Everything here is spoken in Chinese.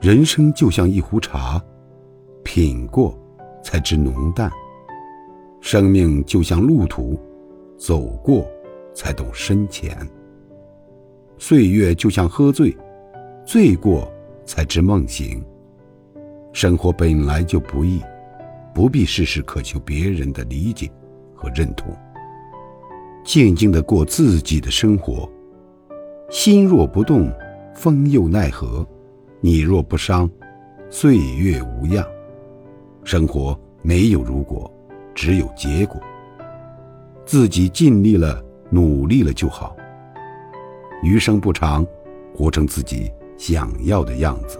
人生就像一壶茶，品过才知浓淡；生命就像路途，走过才懂深浅；岁月就像喝醉，醉过才知梦醒。生活本来就不易，不必事事渴求别人的理解和认同。静静的过自己的生活，心若不动，风又奈何？你若不伤，岁月无恙。生活没有如果，只有结果。自己尽力了，努力了就好。余生不长，活成自己想要的样子。